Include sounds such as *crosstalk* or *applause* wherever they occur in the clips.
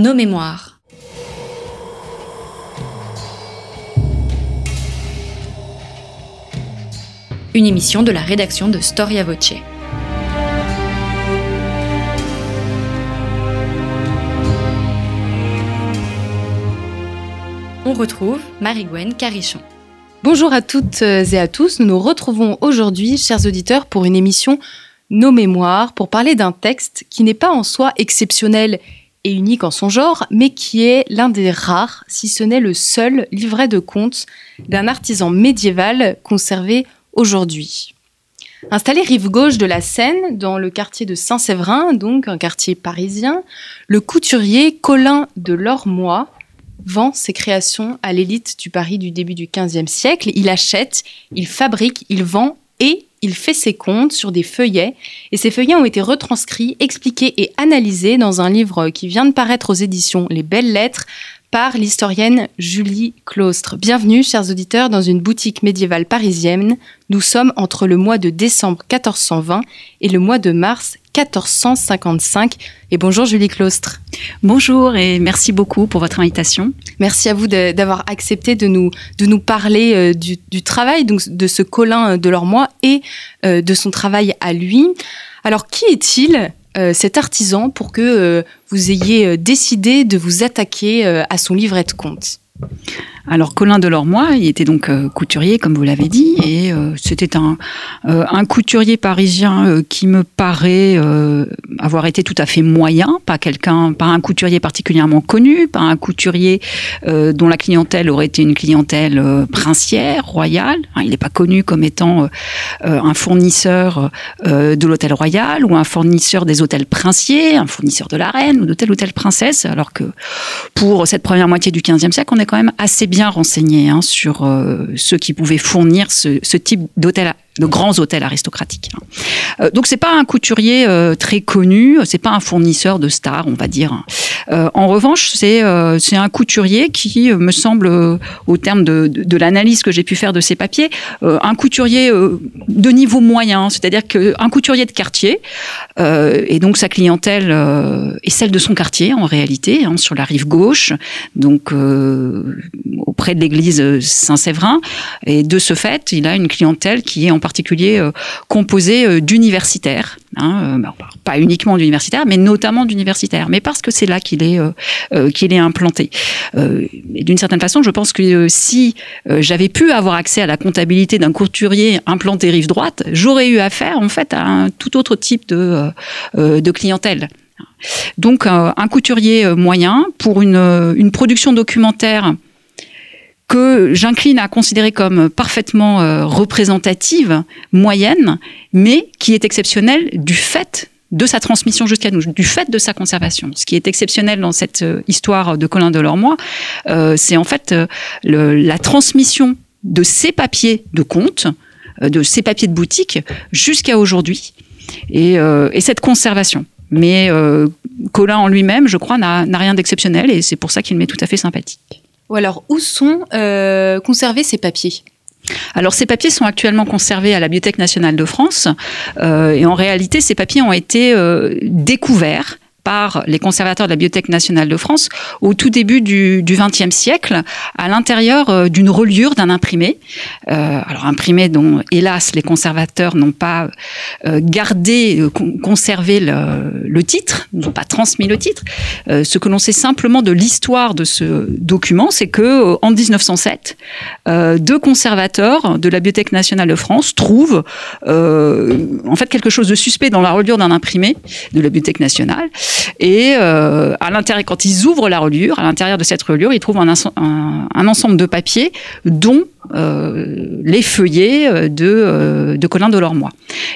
Nos mémoires. Une émission de la rédaction de Storia Voce. On retrouve Marie-Gwen Carichon. Bonjour à toutes et à tous, nous nous retrouvons aujourd'hui, chers auditeurs, pour une émission Nos mémoires, pour parler d'un texte qui n'est pas en soi exceptionnel et unique en son genre, mais qui est l'un des rares, si ce n'est le seul, livret de contes d'un artisan médiéval conservé aujourd'hui. Installé rive gauche de la Seine, dans le quartier de Saint-Séverin, donc un quartier parisien, le couturier Colin de Lormois vend ses créations à l'élite du Paris du début du XVe siècle. Il achète, il fabrique, il vend et il fait ses comptes sur des feuillets. Et ces feuillets ont été retranscrits, expliqués et analysés dans un livre qui vient de paraître aux éditions Les Belles Lettres par l'historienne Julie Claustre. Bienvenue, chers auditeurs, dans une boutique médiévale parisienne. Nous sommes entre le mois de décembre 1420 et le mois de mars 1455. Et bonjour Julie Claustre. Bonjour et merci beaucoup pour votre invitation. Merci à vous d'avoir accepté de nous, de nous parler euh, du, du, travail donc, de ce Colin de Lormois et euh, de son travail à lui. Alors qui est-il cet artisan pour que euh, vous ayez euh, décidé de vous attaquer à son livret de compte alors Colin Delormois, il était donc euh, couturier, comme vous l'avez dit, et euh, c'était un, euh, un, couturier parisien qui me paraît avoir été tout à fait moyen, pas un couturier particulièrement connu, pas un couturier dont la clientèle aurait été une clientèle princière, royale. il n'est pas connu comme étant un fournisseur de l'hôtel royal ou un fournisseur des hôtels princiers, un fournisseur de la reine ou de telle ou telle princesse, alors que pour cette première moitié du XVe siècle, on est quand même assez bien renseigné hein, sur euh, ceux qui pouvaient fournir ce, ce type d'hôtel de grands hôtels aristocratiques. Euh, donc c'est pas un couturier euh, très connu, c'est pas un fournisseur de stars, on va dire. Euh, en revanche, c'est c'est un couturier qui me semble, au terme de, de, l'analyse que j'ai pu faire de ces papiers, un couturier de niveau moyen, c'est-à-dire qu'un couturier de quartier, et donc sa clientèle est celle de son quartier en réalité, hein, sur la rive gauche, donc auprès de l'église Saint-Séverin, et de ce fait, il a une clientèle qui est en particulier euh, composé euh, d'universitaires, hein, euh, pas uniquement d'universitaires, mais notamment d'universitaires, mais parce que c'est là qu'il est, qu'il est implanté. d'une certaine façon, je pense que si j'avais pu avoir accès à la comptabilité d'un couturier implanté rive droite, j'aurais eu affaire en fait à un tout autre type de, de clientèle. Donc un couturier moyen pour une, une production documentaire que j'incline à considérer comme parfaitement euh, représentative, moyenne, mais qui est exceptionnelle du fait de sa transmission jusqu'à nous, du fait de sa conservation. Ce qui est exceptionnel dans cette euh, histoire de Colin Delormois, euh, c'est en fait euh, le, la transmission de ces papiers de compte, euh, de ces papiers de boutique, jusqu'à aujourd'hui, et, euh, et, cette conservation. Mais Colin en lui-même, je crois, n'a rien d'exceptionnel, et c'est pour ça qu'il m'est tout à fait sympathique. Ou alors, où sont euh, conservés ces papiers? Alors ces papiers sont actuellement conservés à la Bibliothèque nationale de France euh, et en réalité ces papiers ont été euh, découverts par les conservateurs de la Bibliothèque nationale de France au tout début du XXe siècle, à l'intérieur euh, d'une reliure d'un imprimé. Euh, alors imprimé dont, hélas, les conservateurs n'ont pas euh, gardé, conservé le, titre, n'ont pas transmis le titre. Ce que l'on sait simplement de l'histoire de ce document, c'est que en 1907, deux conservateurs de la Bibliothèque nationale de France trouvent en fait quelque chose de suspect dans la reliure d'un imprimé de la Bibliothèque nationale. Et euh, à l'intérieur, quand ils ouvrent la reliure, à l'intérieur de cette reliure, ils trouvent un, ensemble de papiers, dont euh, les feuillets de, euh, de Colin Delormois.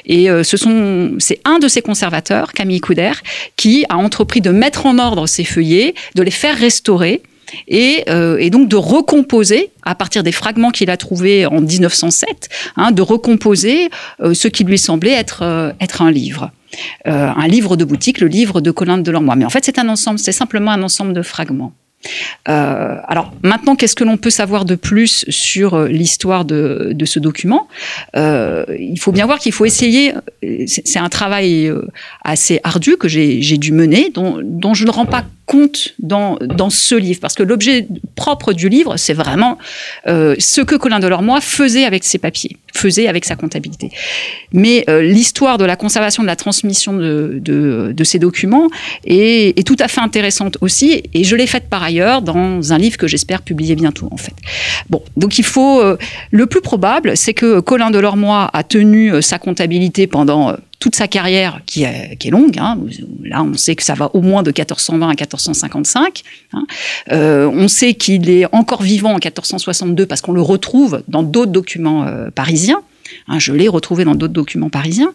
Et euh, ce sont, c'est un de ses conservateurs, Camille Couder, qui a entrepris de mettre en ordre ces feuillets, de les faire restaurer. Et, euh, et, donc de recomposer, à partir des fragments qu'il a trouvés en 1907, hein, de recomposer euh, ce qui lui semblait être, euh, être un livre. Euh, un livre de boutique, le livre de Colin de Delormois. Mais en fait, c'est un ensemble, c'est simplement un ensemble de fragments. Euh, alors maintenant, qu'est-ce que l'on peut savoir de plus sur euh, l'histoire de, ce document? Euh, Il faut bien voir qu'il faut essayer. C'est un travail assez ardu que j'ai dû mener, dont, je ne rends pas compte dans, ce livre, parce que l'objet propre du livre, c'est vraiment ce que Colin Delormois faisait avec ses papiers, faisait avec sa comptabilité. Mais l'histoire de la conservation, de la transmission de ces documents est, est, tout à fait intéressante aussi, et je l'ai faite par ailleurs dans un livre que j'espère publier bientôt, en fait. Bon, donc il faut... Euh, le plus probable, c'est que Colin Delormois a tenu euh, sa comptabilité pendant euh, toute sa carrière qui est, longue. Hein. Là, on sait que ça va au moins de 1420 à 1455. Hein. On sait qu'il est encore vivant en 1462 parce qu'on le retrouve dans d'autres documents parisiens. Hein, je l'ai retrouvé dans d'autres documents parisiens.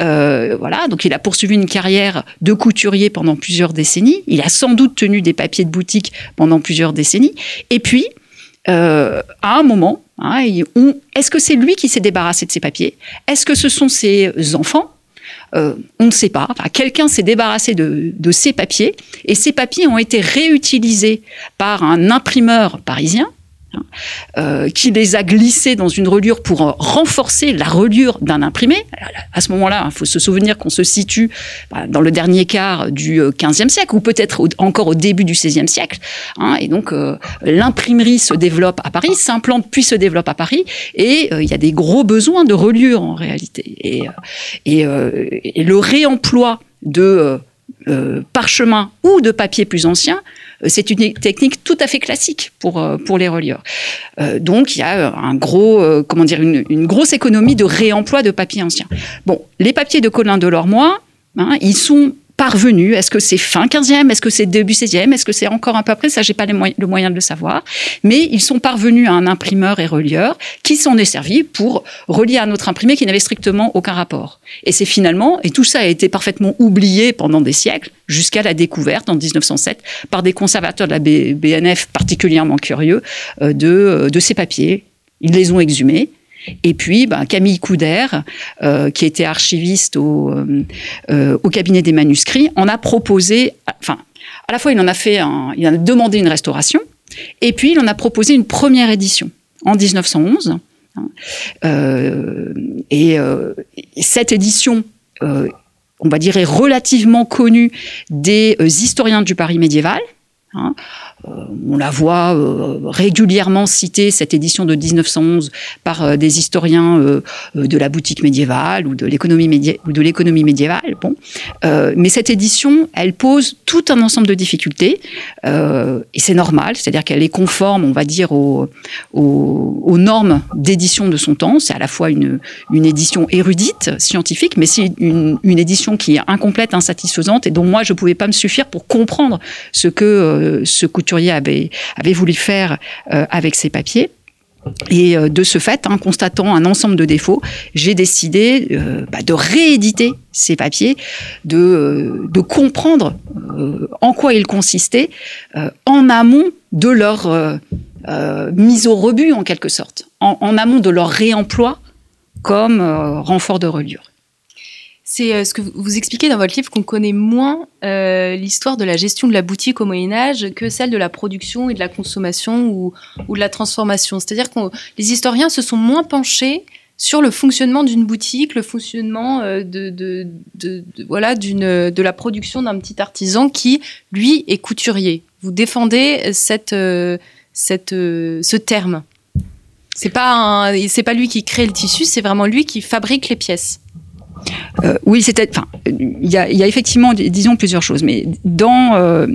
Euh, voilà, donc il a poursuivi une carrière de couturier pendant plusieurs décennies. Il a sans doute tenu des papiers de boutique pendant plusieurs décennies. Et puis, euh, à un moment, hein, est-ce que c'est lui qui s'est débarrassé de ses papiers? Est-ce que ce sont ses enfants? Euh, on ne sait pas. Quelqu'un s'est débarrassé de, de ces papiers et ces papiers ont été réutilisés par un imprimeur parisien euh, qui les a glissés dans une reliure pour euh, renforcer la reliure d'un imprimé. À ce moment-là, il faut se souvenir qu'on se situe bah, dans le dernier quart du XVe siècle, ou peut-être encore au début du XVIe siècle. Hein, et donc, euh, l'imprimerie se développe à Paris, s'implante puis se développe à Paris, et euh, il y a des gros besoins de reliure en réalité. Et, le réemploi de parchemin ou de papier plus ancien c'est une technique tout à fait classique pour, euh, pour les relieurs. Euh, donc, il y a un gros, euh, comment dire, une, une, grosse économie de réemploi de papier ancien. Bon, les papiers de Colin Delormois, hein, ils sont parvenu Est-ce que c'est fin 15e Est-ce que c'est début 16e Est-ce que c'est encore un peu après Ça, j'ai pas le moyen de le savoir. Mais ils sont parvenus à un imprimeur et relieur qui s'en est servi pour relier à un autre imprimé qui n'avait strictement aucun rapport. Et c'est finalement, et tout ça a été parfaitement oublié pendant des siècles, jusqu'à la découverte en 1907 par des conservateurs de la BNF particulièrement curieux euh, euh, de ces papiers. Ils les ont exhumés et puis, ben, Camille Couder, euh, qui était archiviste au, euh, euh, au, cabinet des manuscrits, en a proposé, enfin, à la fois il en a demandé une restauration, et puis il en a proposé une première édition en 1911. Hein, et cette édition, on va dire, est relativement connue des historiens du Paris médiéval. Hein, on la voit euh, régulièrement citée, cette édition de 1911, par euh, des historiens de la boutique médiévale ou de l'économie médiévale. Bon, mais cette édition, elle pose tout un ensemble de difficultés et c'est normal, c'est-à-dire qu'elle est conforme, on va dire, aux, normes d'édition de son temps. C'est à la fois une, édition érudite, scientifique, mais c'est une, édition qui est incomplète, insatisfaisante et dont moi je pouvais pas me suffire pour comprendre ce que ce avait, voulu faire euh, avec ces papiers. Et euh, de ce fait, en hein, constatant un ensemble de défauts, j'ai décidé euh, bah, de rééditer ces papiers, de, de comprendre en quoi ils consistaient en amont de leur mise au rebut, en quelque sorte, en, en, amont de leur réemploi comme renfort de reliure. C'est euh, ce que vous expliquez dans votre livre qu'on connaît moins euh, l'histoire de la gestion de la boutique au Moyen Âge que celle de la production et de la consommation ou, ou de la transformation. C'est-à-dire que les historiens se sont moins penchés sur le fonctionnement d'une boutique, le fonctionnement euh, de, de, de, de, voilà de la production d'un petit artisan qui lui est couturier. Vous défendez cette cette ce terme. C'est pas c'est pas lui qui crée le tissu, c'est vraiment lui qui fabrique les pièces. Euh, oui, c'était. Enfin, il y a, effectivement, disons plusieurs choses, mais dans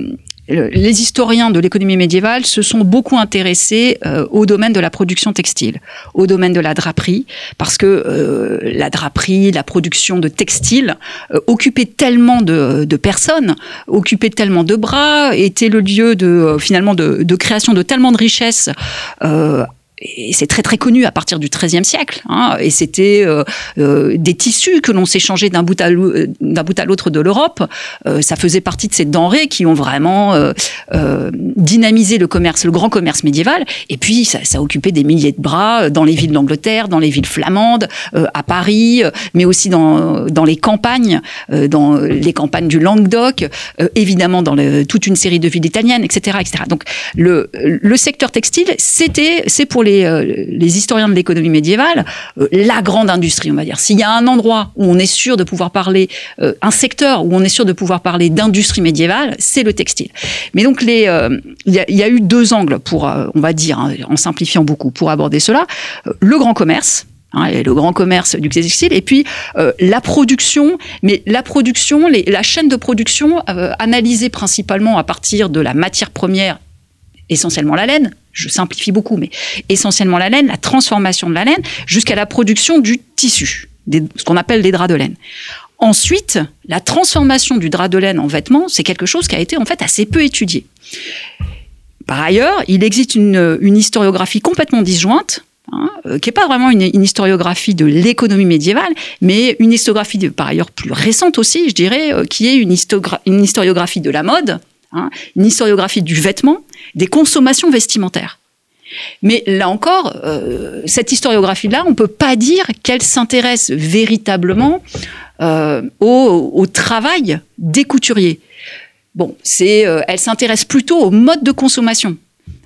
euh, les historiens de l'économie médiévale se sont beaucoup intéressés euh, au domaine de la production textile, au domaine de la draperie, parce que la draperie, la production de textiles euh, occupait tellement de, personnes, occupait tellement de bras, était le lieu de finalement de création de tellement de richesses et c'est très très connu à partir du XIIIe siècle. Hein, et c'était euh, euh, des tissus que l'on s'échangeait d'un bout à d'un bout à l'autre de l'Europe. Euh, ça faisait partie de ces denrées qui ont vraiment dynamisé le commerce, le grand commerce médiéval. Et puis ça, ça occupait des milliers de bras dans les villes d'Angleterre, dans les villes flamandes, à Paris, mais aussi dans dans les campagnes, dans les campagnes du Languedoc, évidemment dans le, toute une série de villes italiennes, etc., etc. Donc le le secteur textile, c'était c'est pour euh, les, historiens de l'économie médiévale, euh, la grande industrie, on va dire. S'il y a un endroit où on est sûr de pouvoir parler, euh, un secteur où on est sûr de pouvoir parler d'industrie médiévale, c'est le textile. Mais donc, il y, a eu deux angles pour, on va dire, hein, en simplifiant beaucoup, pour aborder cela. le grand commerce, hein, le grand commerce du textile, et puis la production, mais la production, la chaîne de production analysée principalement à partir de la matière première, essentiellement la laine, je simplifie beaucoup, mais essentiellement la laine, la transformation de la laine, jusqu'à la production du tissu, ce qu'on appelle les draps de laine. Ensuite, la transformation du drap de laine en vêtement, c'est quelque chose qui a été en fait assez peu étudié. Par ailleurs, il existe une, historiographie complètement disjointe, hein, euh, qui n'est pas vraiment une, historiographie de l'économie médiévale, mais une historiographie par ailleurs plus récente aussi, je dirais, euh, qui est une historiographie de la mode, Hein, une historiographie du vêtement, des consommations vestimentaires. Mais là encore, euh, cette historiographie-là, on ne peut pas dire qu'elle s'intéresse véritablement euh, au, travail des couturiers. Bon, euh, elle s'intéresse plutôt au mode de consommation,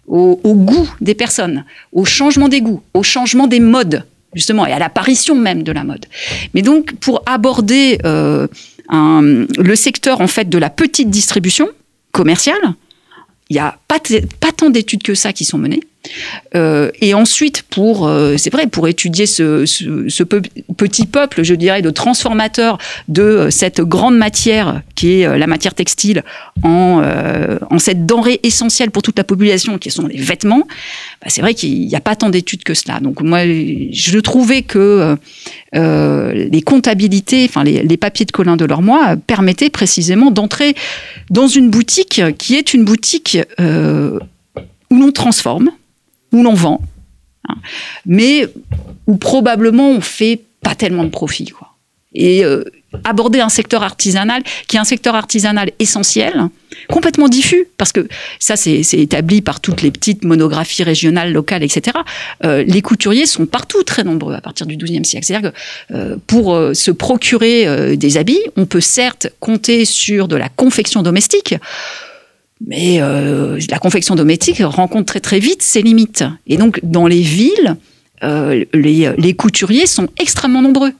au, goût des personnes, au changement des goûts, au changement des modes, justement, et à l'apparition même de la mode. Mais donc, pour aborder le secteur en fait de la petite distribution, commercial. Il n'y a pas, pas tant d'études que ça qui sont menées. Euh, et ensuite, pour, euh, c'est vrai, pour étudier ce, petit peuple, je dirais, de transformateurs de euh, cette grande matière qui est la matière textile en, cette denrée essentielle pour toute la population qui sont les vêtements, bah, c'est vrai qu'il n'y a pas tant d'études que cela. Donc moi, je trouvais que les comptabilités, enfin les, papiers de Colin de Lormois permettaient précisément d'entrer dans une boutique qui est une boutique où l'on transforme, où l'on vend, hein, mais où probablement on fait pas tellement de profit. Quoi. Et euh, aborder un secteur artisanal qui est un secteur artisanal essentiel, complètement diffus, parce que ça c'est établi par toutes les petites monographies régionales, locales, etc. Euh, les couturiers sont partout très nombreux à partir du XIIe siècle. C'est-à-dire que euh, pour se procurer des habits, on peut certes compter sur de la confection domestique, mais euh, la confection domestique rencontre très très vite ses limites. Et donc dans les villes, euh, les, couturiers sont extrêmement nombreux.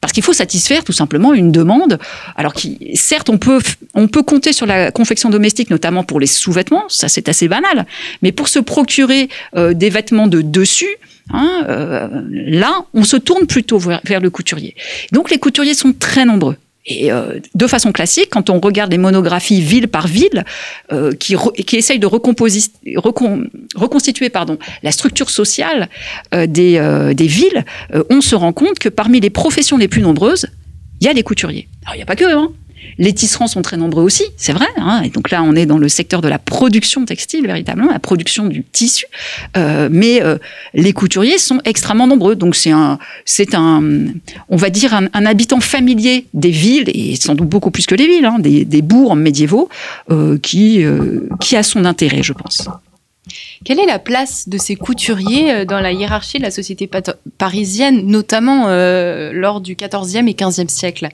Parce qu'il faut satisfaire tout simplement une demande. Alors certes, on peut, on peut compter sur la confection domestique, notamment pour les sous-vêtements, ça c'est assez banal. Mais pour se procurer euh, des vêtements de dessus, hein, là, on se tourne plutôt vers le couturier. Donc les couturiers sont très nombreux. Et euh, de façon classique, quand on regarde les monographies ville par ville, euh, qui, qui essayent de reconstituer pardon, la structure sociale euh, des, euh, des, villes, euh, on se rend compte que parmi les professions les plus nombreuses, il y a les couturiers. Alors il n'y a pas que, hein, les tisserands sont très nombreux aussi, c'est vrai. Hein. et donc là, on est dans le secteur de la production textile, véritablement, la production du tissu. Euh, mais euh, les couturiers sont extrêmement nombreux. Donc c'est un, c'est un, on va dire un, habitant familier des villes et sans doute beaucoup plus que les villes, hein, des, bourgs médiévaux, euh, qui, qui a son intérêt, je pense. Quelle est la place de ces couturiers dans la hiérarchie de la société parisienne, notamment lors du XIVe et XVe siècle?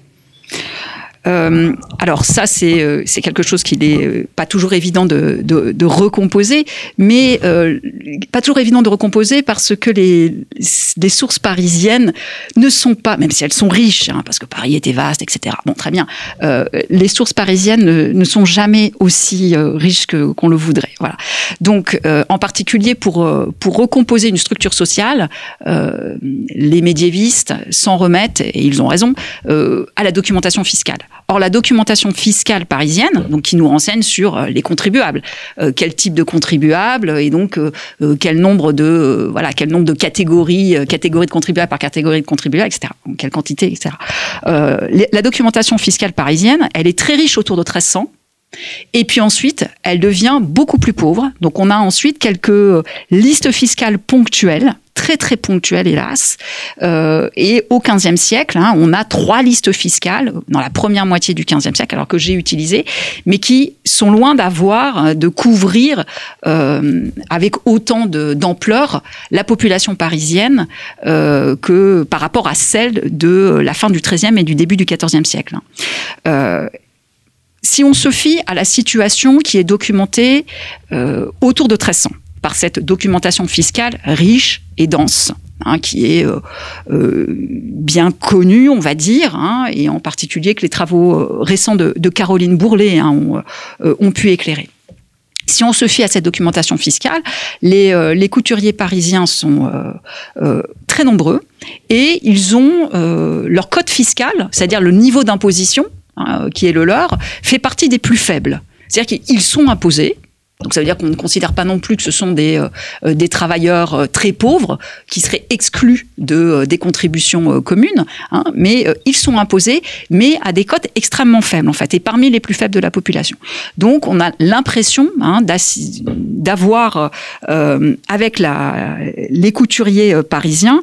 Euh, alors ça, c'est euh, quelque chose qui n'est euh, pas toujours évident de, de, de recomposer, mais euh, pas toujours évident de recomposer parce que les, les sources parisiennes ne sont pas, même si elles sont riches, hein, parce que Paris était vaste, etc. Bon, très bien. Euh, les sources parisiennes ne, sont jamais aussi riches qu'on le voudrait. Voilà. Donc, en particulier pour pour recomposer une structure sociale, les médiévistes s'en remettent et ils ont raison à la documentation fiscale. Or, la documentation fiscale parisienne, donc qui nous renseigne sur euh, les contribuables, euh, quel type de contribuables et donc euh, quel nombre de voilà quel nombre de catégories, catégories de contribuables par catégorie de contribuables, etc. quelle quantité, etc. la documentation fiscale parisienne, elle est très riche autour de 1300 Et puis ensuite, elle devient beaucoup plus pauvre. Donc on a ensuite quelques listes fiscales ponctuelles très très ponctuelles hélas. Euh, et au XVe siècle, hein, on a trois listes fiscales dans la première moitié du XVe siècle, alors que j'ai utilisé, mais qui sont loin d'avoir, euh, de couvrir euh, avec autant d'ampleur la population parisienne euh, que par rapport à celle de la fin du XIIIe et du début du XIVe siècle. Si on se fie à la situation qui est documentée euh, autour de 1300, par cette documentation fiscale riche et dense. Hein, qui est euh, euh, bien connue, on va dire, hein, et en particulier que les travaux récents de, Caroline Bourlet hein, ont, pu éclairer. Si on se fie à cette documentation fiscale, les, couturiers parisiens sont très nombreux et ils ont leur code fiscal, c'est-à-dire le niveau d'imposition hein, qui est le leur, fait partie des plus faibles. C'est-à-dire qu'ils sont imposés, donc ça veut dire qu'on ne considère pas non plus que ce sont des, euh, des travailleurs euh, très pauvres qui seraient exclus de, euh, des contributions euh, communes, hein, mais euh, ils sont imposés, mais à des cotes extrêmement faibles en fait, et parmi les plus faibles de la population. Donc on a l'impression hein, d'avoir euh, avec la, les couturiers parisiens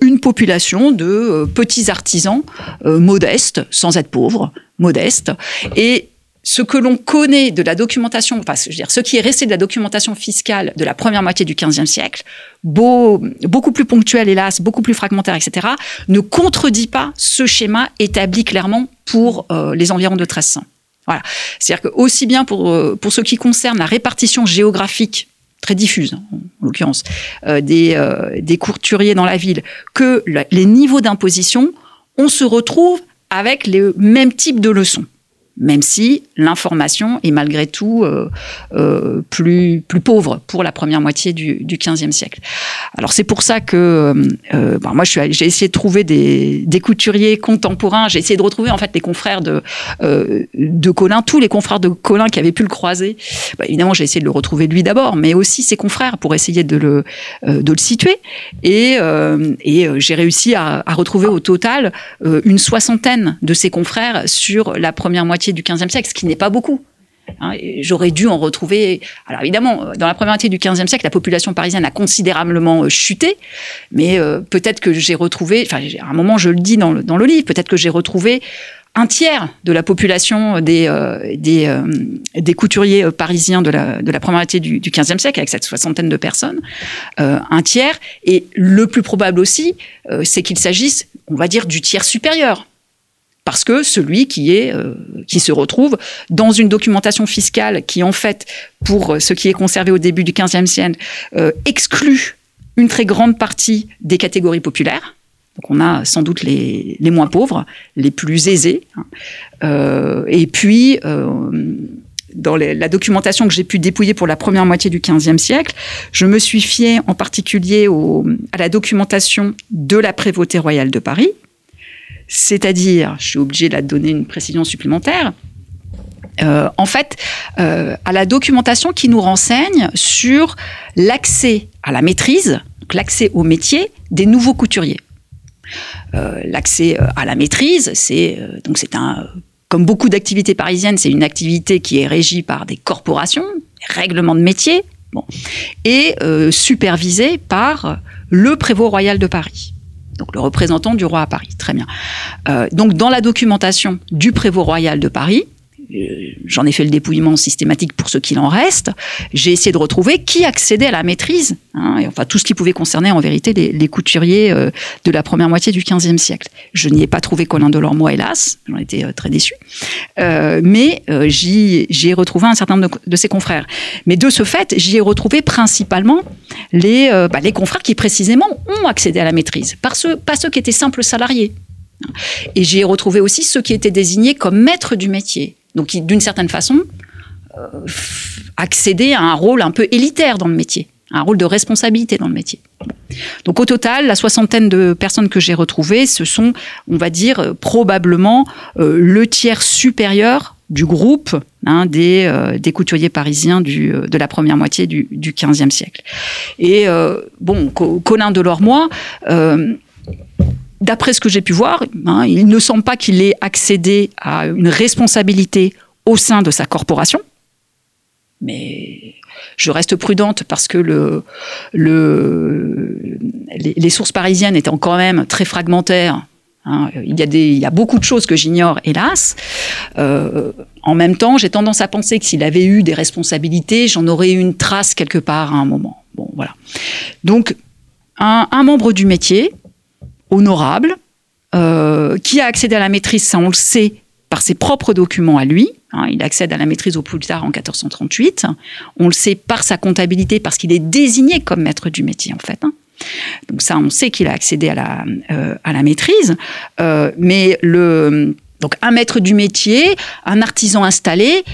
une population de petits artisans modestes, sans être pauvres, modestes, et ce que l'on connaît de la documentation, enfin, je veux dire, ce qui est resté de la documentation fiscale de la première moitié du XVe siècle, beau, beaucoup plus ponctuel, hélas, beaucoup plus fragmentaire, etc., ne contredit pas ce schéma établi clairement pour euh, les environs de 1300. Voilà. C'est-à-dire que aussi bien pour, euh, pour ce qui concerne la répartition géographique très diffuse, hein, en l'occurrence, euh, des, euh, des courturiers dans la ville, que les niveaux d'imposition, on se retrouve avec les mêmes types de leçons même si l'information est malgré tout euh, euh, plus, plus pauvre pour la première moitié du, du XVe siècle. Alors c'est pour ça que euh, bon, moi j'ai essayé de trouver des, couturiers contemporains, j'ai essayé de retrouver en fait les confrères de, Colin, tous les confrères de Colin qui avaient pu le croiser. Bah, évidemment j'ai essayé de le retrouver lui d'abord, mais aussi ses confrères pour essayer de le, de le situer. Et, j'ai réussi à, retrouver au total une soixantaine de ses confrères sur la première moitié du XVe siècle, ce qui n'est pas beaucoup. Hein, J'aurais dû en retrouver. Alors évidemment, dans la première moitié du XVe siècle, la population parisienne a considérablement chuté, mais euh, peut-être que j'ai retrouvé. Enfin, à un moment, je le dis dans le, dans le livre, peut-être que j'ai retrouvé un tiers de la population des, euh, des, euh, des couturiers parisiens de la, de la première moitié du, du 15e siècle, avec cette soixantaine de personnes, euh, un tiers. Et le plus probable aussi, euh, c'est qu'il s'agisse, on va dire, du tiers supérieur parce que celui qui est euh, qui se retrouve dans une documentation fiscale qui en fait pour ce qui est conservé au début du 15e siècle euh, exclut une très grande partie des catégories populaires. Donc on a sans doute les, les moins pauvres, les plus aisés. Hein. Euh, et puis euh, dans la documentation que j'ai pu dépouiller pour la première moitié du XVe siècle, je me suis fié en particulier au, à la documentation de la prévôté royale de Paris, c'est-à-dire, je suis obligé de donner une précision supplémentaire, euh, en fait, euh, à la documentation qui nous renseigne sur l'accès à la maîtrise, l'accès au métier des nouveaux couturiers. Euh, l'accès à la maîtrise, c'est donc comme beaucoup d'activités parisiennes, c'est une activité qui est régie par des corporations, règlements de métier, bon, et supervisée par le prévôt royal de Paris donc le représentant du roi à Paris. Très bien. Euh, donc dans la documentation du prévôt royal de Paris, j'en ai fait le dépouillement systématique pour ce qu'il en reste. J'ai essayé de retrouver qui accédait à la maîtrise, hein, enfin tout ce qui pouvait concerner en vérité les, couturiers euh, de la première moitié du XVe siècle. Je n'y ai pas trouvé Colin de Lormois, hélas, j'en étais euh, très déçu, euh, mais euh, j'y ai retrouvé un certain nombre de, de, ses confrères. Mais de ce fait, j'y ai retrouvé principalement les, euh, bah, confrères qui précisément ont accédé à la maîtrise, pas ceux qui étaient simples salariés. Et j'y ai retrouvé aussi ceux qui étaient désignés comme maîtres du métier, donc d'une certaine façon, euh, accédaient à un rôle un peu élitaire dans le métier, un rôle de responsabilité dans le métier. Donc au total, la soixantaine de personnes que j'ai retrouvées, ce sont, on va dire, euh, probablement euh, le tiers supérieur du groupe hein, des, euh, des couturiers parisiens du, de la première moitié du, 15e siècle. Et bon, Colin Delormois, euh, d'après ce que j'ai pu voir, hein, il ne semble pas qu'il ait accédé à une responsabilité au sein de sa corporation. Mais je reste prudente parce que le, le, les, sources parisiennes étant quand même très fragmentaires. Hein, il, y a beaucoup de choses que j'ignore, hélas. Euh, en même temps, j'ai tendance à penser que s'il avait eu des responsabilités, j'en aurais eu une trace quelque part à un moment. Voilà. Donc, un membre du métier, honorable, euh, qui a accédé à la maîtrise, ça on le sait, par ses propres documents à lui. Hein, il accède à la maîtrise au plus tard en 1438. On le sait par sa comptabilité, parce qu'il est désigné comme maître du métier, en fait. Hein. Donc ça, on sait qu'il a accédé à la, euh, à la maîtrise. Euh, mais le... Donc un maître du métier, un artisan installé,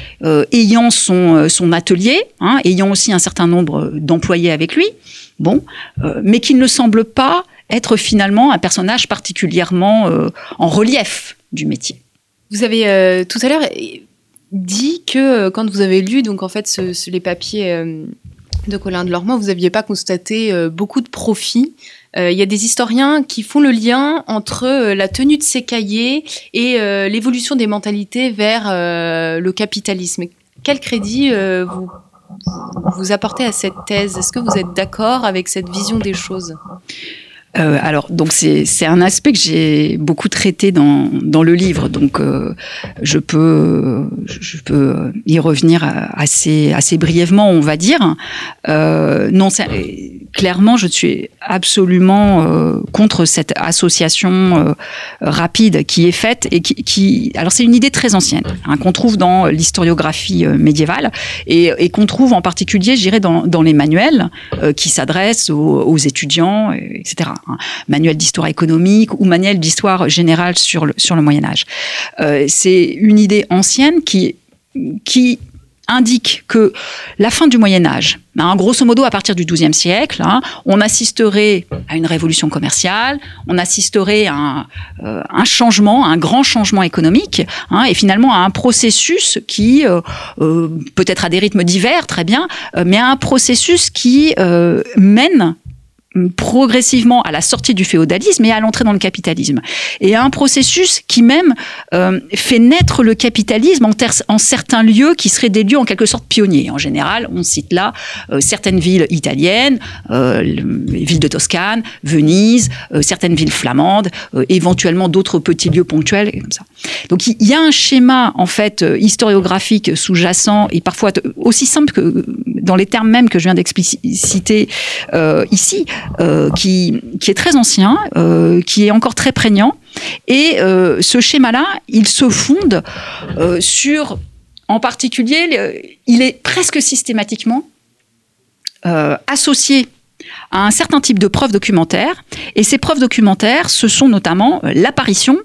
ayant son, son atelier, hein, ayant aussi un certain nombre d'employés avec lui, bon, mais qui ne semble pas être finalement un personnage particulièrement en relief du métier. Vous avez euh, tout à l'heure dit que euh, quand vous avez lu donc en fait les papiers euh, de Colin de Lormont, vous n'aviez pas constaté beaucoup de profits. Il y a des historiens qui font le lien entre la tenue de ces cahiers et l'évolution des mentalités vers le capitalisme. Quel crédit vous, vous apportez à cette thèse? Est-ce que vous êtes d'accord avec cette vision des choses? Euh, alors, donc c'est un aspect que j'ai beaucoup traité dans, dans le livre, donc euh, je peux je peux y revenir assez assez brièvement, on va dire. Euh, non, clairement, je suis absolument euh, contre cette association euh, rapide qui est faite et qui, alors c'est une idée très ancienne hein, qu'on trouve dans l'historiographie médiévale et, qu'on trouve en particulier, je dirais, dans, les manuels qui s'adressent aux, étudiants, etc. Hein. manuel d'histoire économique ou manuel d'histoire générale sur le, sur le Moyen Âge. Euh, c'est une idée ancienne qui, qui indique que la fin du Moyen Âge, hein, grosso modo à partir du XIIe siècle, hein, on assisterait à une révolution commerciale, on assisterait à un, euh, changement, un grand changement économique, hein, et finalement à un processus qui euh, euh, peut-être à des rythmes divers, très bien, mais à un processus qui mène progressivement à la sortie du féodalisme et à l'entrée dans le capitalisme. Et un processus qui même euh, fait naître le capitalisme en, en, certains lieux qui seraient des lieux en quelque sorte pionniers. En général, on cite là euh, certaines villes italiennes, euh, les villes de Toscane, Venise, euh, certaines villes flamandes, euh, éventuellement d'autres petits lieux ponctuels, comme ça. Donc il y a un schéma en fait historiographique sous-jacent et parfois aussi simple que dans les termes mêmes que je viens d'expliciter ici, euh, qui, est très ancien, euh, qui est encore très prégnant. Et euh, ce schéma-là, il se fonde sur, en particulier, il est presque systématiquement associé à un certain type de preuves documentaires. Et ces preuves documentaires, ce sont notamment l'apparition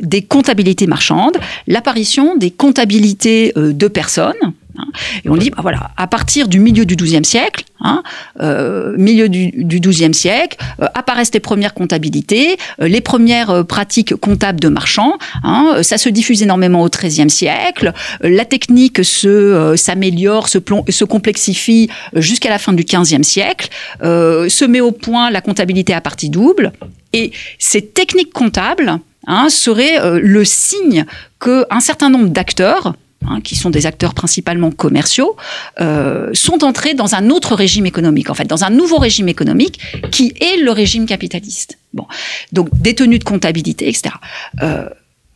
des comptabilités marchandes, l'apparition des comptabilités de personnes, Hein. Et on dit, bah voilà, à partir du milieu du XIIe siècle, hein, euh, milieu du, XIIe siècle, euh, apparaissent les premières comptabilités, euh, les premières pratiques comptables de marchands. Hein, ça se diffuse énormément au XIIIe siècle. la technique se s'améliore, se, complexifie jusqu'à la fin du XVe siècle. se met au point la comptabilité à partie double. Et ces techniques comptables seraient le signe qu'un certain nombre d'acteurs Hein, qui sont des acteurs principalement commerciaux, euh, sont entrés dans un autre régime économique, en fait, dans un nouveau régime économique qui est le régime capitaliste. Bon, donc détenu de comptabilité, etc. Euh,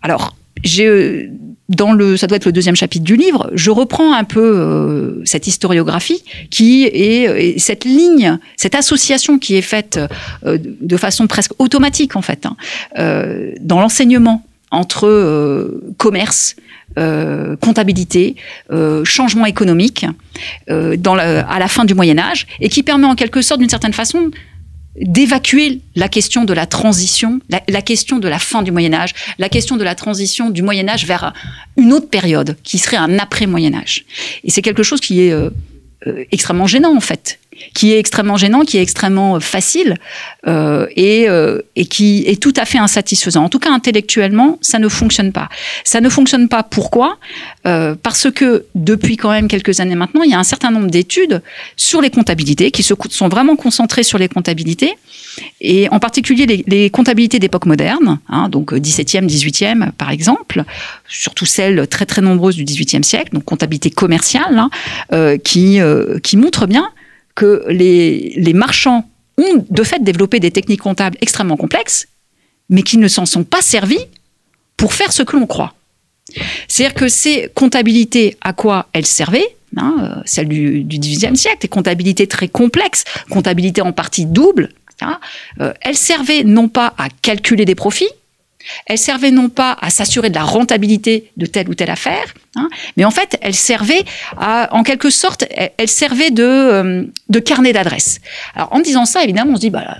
alors, euh, dans le, ça doit être le deuxième chapitre du livre, je reprends un peu cette historiographie qui est, et cette ligne, cette association qui est faite de façon presque automatique en fait hein, dans l'enseignement entre euh, commerce, euh, comptabilité, euh, changement économique euh, dans la, à la fin du Moyen Âge, et qui permet en quelque sorte, d'une certaine façon, d'évacuer la question de la transition, la, la, question de la fin du Moyen Âge, la question de la transition du Moyen Âge vers une autre période, qui serait un après-Moyen Âge. Et c'est quelque chose qui est euh, extrêmement gênant, en fait, qui est extrêmement gênant, qui est extrêmement euh, facile euh, et, euh, et, qui est tout à fait insatisfaisant. En tout cas, intellectuellement, ça ne fonctionne pas. Ça ne fonctionne pas. Pourquoi? Parce que depuis quand même quelques années maintenant, il y a un certain nombre d'études sur les comptabilités qui sont vraiment concentrées sur les comptabilités et en particulier les, comptabilités d'époque moderne, hein, donc 17e, 18e par exemple, surtout celles très très nombreuses du 18e siècle, donc comptabilité commerciale, hein, qui, qui montrent bien que les, marchands ont de fait développé des techniques comptables extrêmement complexes, mais qui ne s'en sont pas servis pour faire ce que l'on croit. C'est-à-dire que ces comptabilités, à quoi elles servaient hein, euh, Celles du, 18e siècle, des comptabilités très complexes, comptabilité en partie double, hein, euh, elles servaient non pas à calculer des profits, elles servaient non pas à s'assurer de la rentabilité de telle ou telle affaire, hein, mais en fait, elles servaient à, en quelque sorte, elles servaient de, euh, de carnet d'adresse. Alors, en disant ça, évidemment, on se dit, bah,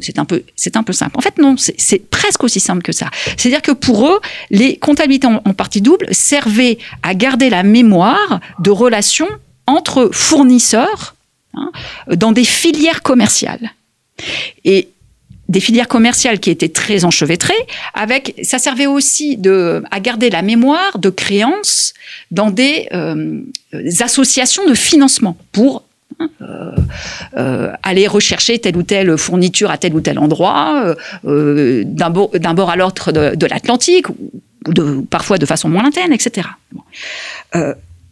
c'est un peu, c'est un peu simple. En fait, non, c'est- presque aussi simple que ça. C'est-à-dire que pour eux, les comptabilités en, en partie double servaient à garder la mémoire de relations entre fournisseurs hein, dans des filières commerciales. Et des filières commerciales qui étaient très enchevêtrées, avec, ça servait aussi à garder la mémoire de créances dans des euh, associations de financement pour hein, euh, euh, aller rechercher telle ou telle fourniture à tel ou tel endroit, d'un bord, à l'autre de, l'Atlantique, ou parfois de façon moins lointaine, etc.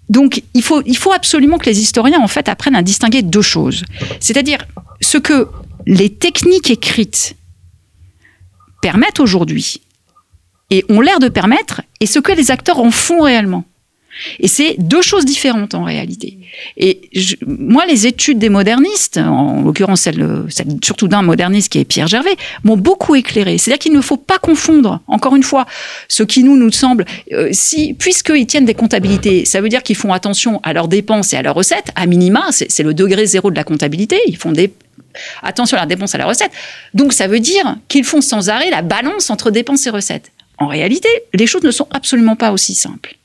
Donc, il faut, il faut absolument que les historiens, en fait, apprennent à distinguer deux choses. C'est-à-dire ce que les techniques écrites permettent aujourd'hui et ont l'air de permettre, et ce que les acteurs en font réellement. Et c'est deux choses différentes en réalité. Et moi, les études des modernistes, en l'occurrence celle, surtout d'un moderniste qui est Pierre Gervais, m'ont beaucoup éclairé. C'est-à-dire qu'il ne faut pas confondre, encore une fois, ce qui nous nous semble, euh, si puisqu'ils tiennent des comptabilités, ça veut dire qu'ils font attention à leurs dépenses et à leurs recettes. À minima, c'est le degré zéro de la comptabilité. Ils font des attention à la dépense à la recette. Donc ça veut dire qu'ils font sans arrêt la balance entre dépenses et recettes. En réalité, les choses ne sont absolument pas aussi simples.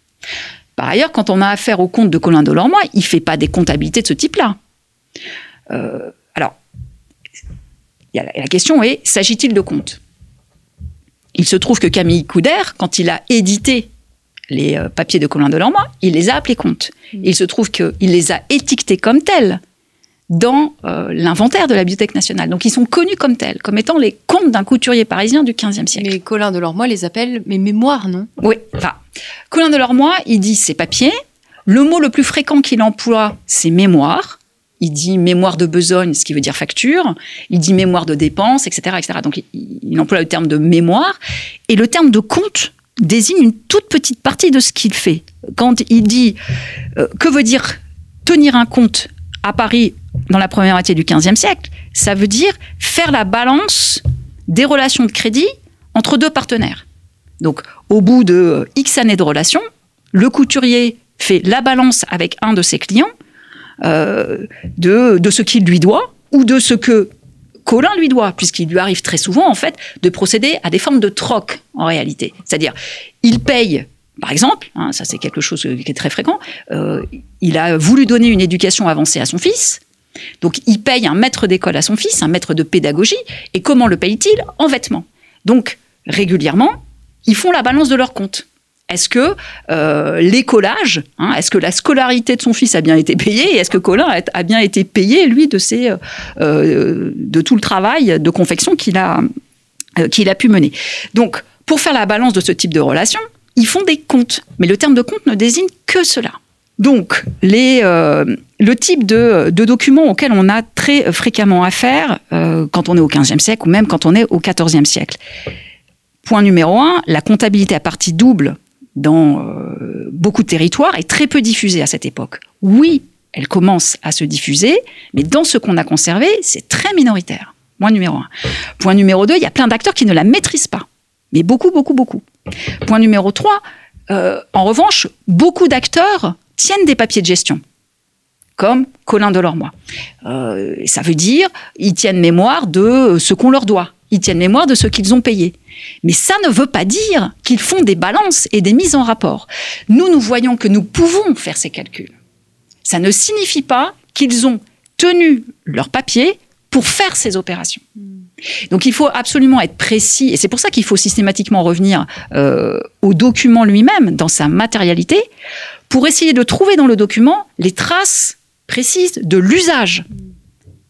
Par ailleurs, quand on a affaire au compte de Colin Delormeau, il ne fait pas des comptabilités de ce type-là. Euh, alors, il y a la, la question est, s'agit-il de comptes? Il se trouve que Camille Couder, quand il a édité les euh, papiers de Colin Delormeau, il les a appelés comptes. Et il se trouve qu'il les a étiquetés comme tels dans euh, l'inventaire de la Bibliothèque nationale. Donc ils sont connus comme tels, comme étant les comptes d'un couturier parisien du XVe siècle. Mais Colin Delormeau les appelle mes mémoires, non? Oui, enfin, Colin Delormeau, il dit ses papiers. Le mot le plus fréquent qu'il emploie, c'est mémoire. Il dit mémoire de besogne, ce qui veut dire facture. Il dit mémoire de dépenses, etc., etc. Donc, il, il emploie le terme de mémoire. Et le terme de compte désigne une toute petite partie de ce qu'il fait. Quand il dit euh, que veut dire tenir un compte à Paris dans la première moitié du XVe siècle, ça veut dire faire la balance des relations de crédit entre deux partenaires. Donc, au bout de euh, X années de relation, le couturier fait la balance avec un de ses clients euh, de, de ce qu'il lui doit ou de ce que Colin lui doit, puisqu'il lui arrive très souvent, en fait, de procéder à des formes de troc, en réalité. C'est-à-dire, il paye, par exemple, hein, ça c'est quelque chose qui est très fréquent, euh, il a voulu donner une éducation avancée à son fils, donc il paye un maître d'école à son fils, un maître de pédagogie, et comment le paye-t-il En vêtements. Donc, régulièrement, ils font la balance de leur compte. Est-ce que euh, l'écolage, hein, est-ce que la scolarité de son fils a bien été payée et est-ce que Colin a, bien été payé, lui, de, ses, euh, de tout le travail de confection qu'il a, euh, qu'il a pu mener? Donc, pour faire la balance de ce type de relation, ils font des comptes. Mais le terme de compte ne désigne que cela. Donc, euh, le type de, documents auxquels on a très fréquemment affaire euh, quand on est au XVe siècle ou même quand on est au XIVe siècle. Point numéro un, la comptabilité à partie double dans euh, beaucoup de territoires est très peu diffusée à cette époque. Oui, elle commence à se diffuser, mais dans ce qu'on a conservé, c'est très minoritaire. Point numéro un. Point numéro deux, il y a plein d'acteurs qui ne la maîtrisent pas, mais beaucoup, beaucoup, beaucoup. Point numéro trois, en revanche, beaucoup d'acteurs tiennent des papiers de gestion, comme Colin Delormeau. Euh, ça veut dire, ils tiennent mémoire de ce qu'on leur doit. Ils tiennent mémoire de ce qu'ils ont payé. Mais ça ne veut pas dire qu'ils font des balances et des mises en rapport. Nous, nous voyons que nous pouvons faire ces calculs. Ça ne signifie pas qu'ils ont tenu leurs papiers pour faire ces opérations. Donc il faut absolument être précis, et c'est pour ça qu'il faut systématiquement revenir euh, au document lui-même, dans sa matérialité, pour essayer de trouver dans le document les traces précises de l'usage